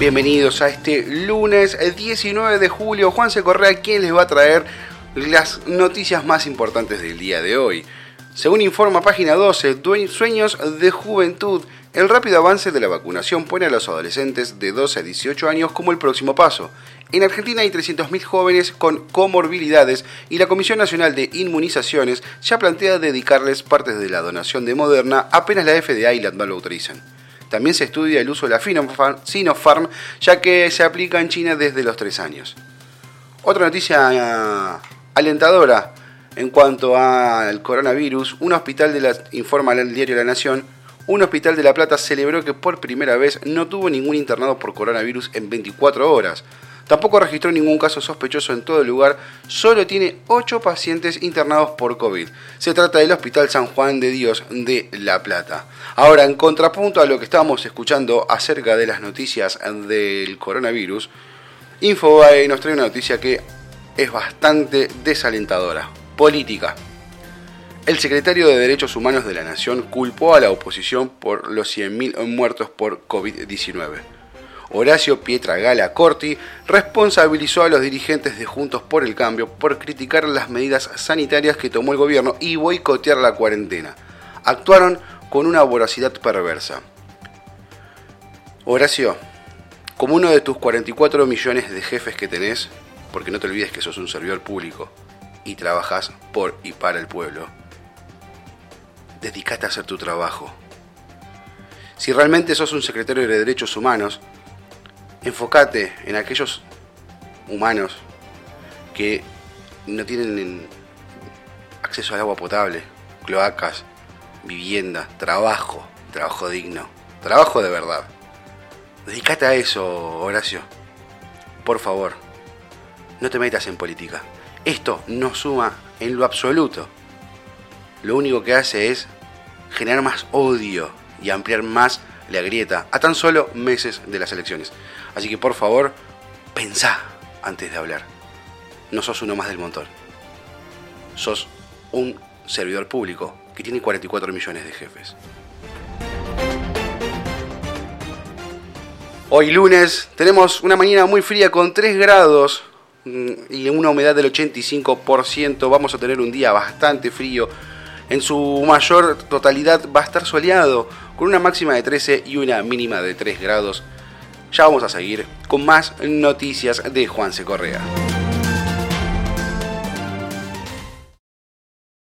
Bienvenidos a este lunes 19 de julio. Juan C. Correa, quien les va a traer las noticias más importantes del día de hoy. Según informa página 12, Sueños de Juventud, el rápido avance de la vacunación pone a los adolescentes de 12 a 18 años como el próximo paso. En Argentina hay 300.000 jóvenes con comorbilidades y la Comisión Nacional de Inmunizaciones ya plantea dedicarles partes de la donación de Moderna apenas la FDA y la lo autorizan. También se estudia el uso de la Sinopharm, ya que se aplica en China desde los 3 años. Otra noticia eh, alentadora en cuanto al coronavirus, un hospital de la, informa el diario La Nación, un hospital de La Plata celebró que por primera vez no tuvo ningún internado por coronavirus en 24 horas. Tampoco registró ningún caso sospechoso en todo el lugar, solo tiene 8 pacientes internados por COVID. Se trata del Hospital San Juan de Dios de La Plata. Ahora, en contrapunto a lo que estábamos escuchando acerca de las noticias del coronavirus, Infobae nos trae una noticia que es bastante desalentadora. Política. El secretario de Derechos Humanos de la Nación culpó a la oposición por los 100.000 muertos por COVID-19. Horacio Pietragala Corti responsabilizó a los dirigentes de Juntos por el Cambio por criticar las medidas sanitarias que tomó el gobierno y boicotear la cuarentena. Actuaron con una voracidad perversa. Horacio, como uno de tus 44 millones de jefes que tenés, porque no te olvides que sos un servidor público y trabajas por y para el pueblo, dedícate a hacer tu trabajo. Si realmente sos un secretario de Derechos Humanos, enfócate en aquellos humanos que no tienen acceso al agua potable, cloacas, vivienda, trabajo, trabajo digno, trabajo de verdad. Dedícate a eso, Horacio. Por favor, no te metas en política. Esto no suma en lo absoluto. Lo único que hace es generar más odio y ampliar más la grieta a tan solo meses de las elecciones. Así que por favor, pensá antes de hablar. No sos uno más del montón. Sos un servidor público que tiene 44 millones de jefes. Hoy lunes tenemos una mañana muy fría con 3 grados mm, y una humedad del 85%. Vamos a tener un día bastante frío. En su mayor totalidad va a estar soleado con una máxima de 13 y una mínima de 3 grados. Ya vamos a seguir con más noticias de Juanse Correa.